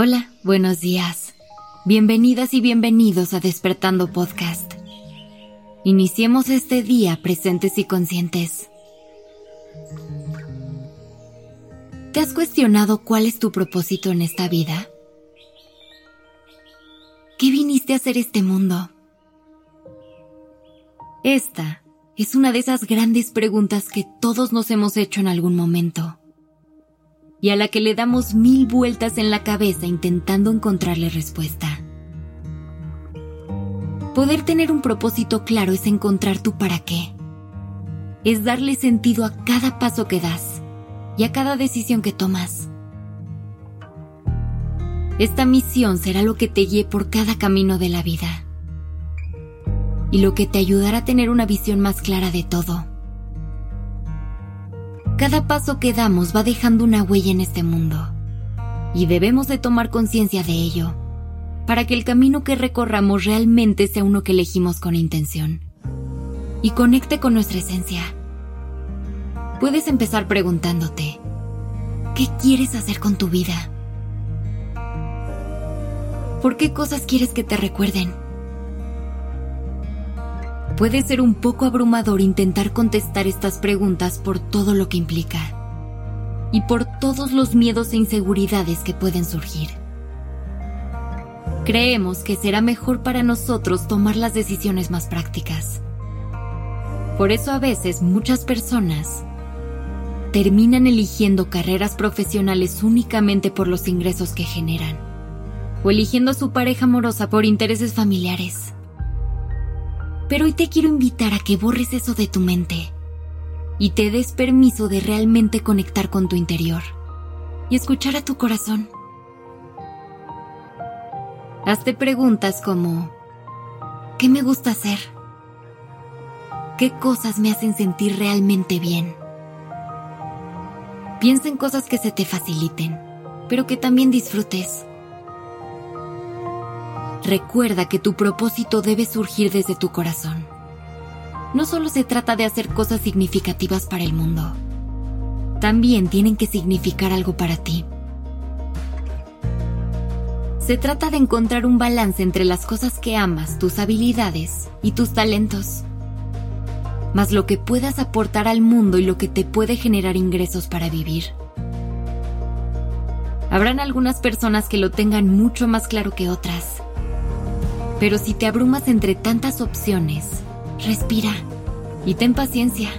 Hola, buenos días. Bienvenidas y bienvenidos a Despertando Podcast. Iniciemos este día presentes y conscientes. ¿Te has cuestionado cuál es tu propósito en esta vida? ¿Qué viniste a hacer este mundo? Esta es una de esas grandes preguntas que todos nos hemos hecho en algún momento y a la que le damos mil vueltas en la cabeza intentando encontrarle respuesta. Poder tener un propósito claro es encontrar tu para qué. Es darle sentido a cada paso que das y a cada decisión que tomas. Esta misión será lo que te guíe por cada camino de la vida y lo que te ayudará a tener una visión más clara de todo cada paso que damos va dejando una huella en este mundo y debemos de tomar conciencia de ello para que el camino que recorramos realmente sea uno que elegimos con intención y conecte con nuestra esencia. Puedes empezar preguntándote, ¿qué quieres hacer con tu vida? ¿Por qué cosas quieres que te recuerden? Puede ser un poco abrumador intentar contestar estas preguntas por todo lo que implica y por todos los miedos e inseguridades que pueden surgir. Creemos que será mejor para nosotros tomar las decisiones más prácticas. Por eso a veces muchas personas terminan eligiendo carreras profesionales únicamente por los ingresos que generan, o eligiendo a su pareja amorosa por intereses familiares pero hoy te quiero invitar a que borres eso de tu mente y te des permiso de realmente conectar con tu interior y escuchar a tu corazón. Hazte preguntas como, ¿qué me gusta hacer? ¿Qué cosas me hacen sentir realmente bien? Piensa en cosas que se te faciliten, pero que también disfrutes. Recuerda que tu propósito debe surgir desde tu corazón. No solo se trata de hacer cosas significativas para el mundo, también tienen que significar algo para ti. Se trata de encontrar un balance entre las cosas que amas, tus habilidades y tus talentos, más lo que puedas aportar al mundo y lo que te puede generar ingresos para vivir. Habrán algunas personas que lo tengan mucho más claro que otras pero si te abrumas entre tantas opciones, respira y ten paciencia.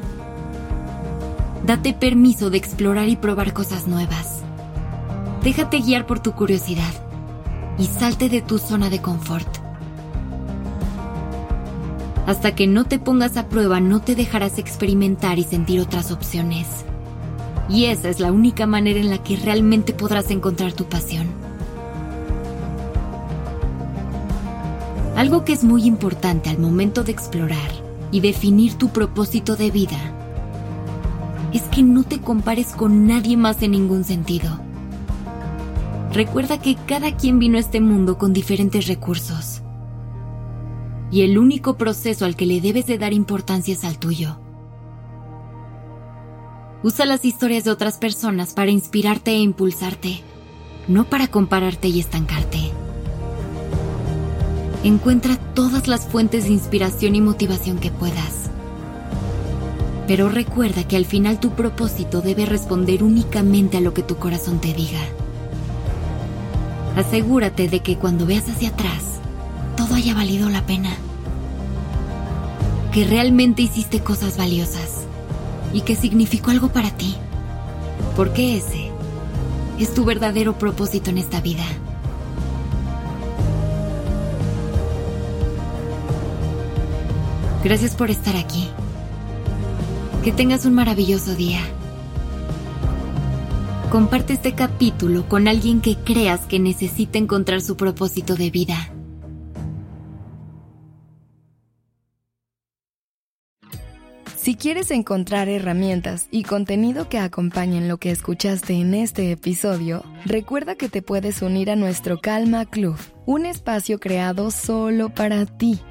Date permiso de explorar y probar cosas nuevas. Déjate guiar por tu curiosidad y salte de tu zona de confort. Hasta que no te pongas a prueba no te dejarás experimentar y sentir otras opciones. Y esa es la única manera en la que realmente podrás encontrar tu pasión. Algo que es muy importante al momento de explorar y definir tu propósito de vida es que no te compares con nadie más en ningún sentido. Recuerda que cada quien vino a este mundo con diferentes recursos. Y el único proceso al que le debes de dar importancia es al tuyo. Usa las historias de otras personas para inspirarte e impulsarte, no para compararte y estancarte. Encuentra todas las fuentes de inspiración y motivación que puedas. Pero recuerda que al final tu propósito debe responder únicamente a lo que tu corazón te diga. Asegúrate de que cuando veas hacia atrás, todo haya valido la pena. Que realmente hiciste cosas valiosas y que significó algo para ti. Porque ese es tu verdadero propósito en esta vida. Gracias por estar aquí. Que tengas un maravilloso día. Comparte este capítulo con alguien que creas que necesita encontrar su propósito de vida. Si quieres encontrar herramientas y contenido que acompañen lo que escuchaste en este episodio, recuerda que te puedes unir a nuestro Calma Club, un espacio creado solo para ti,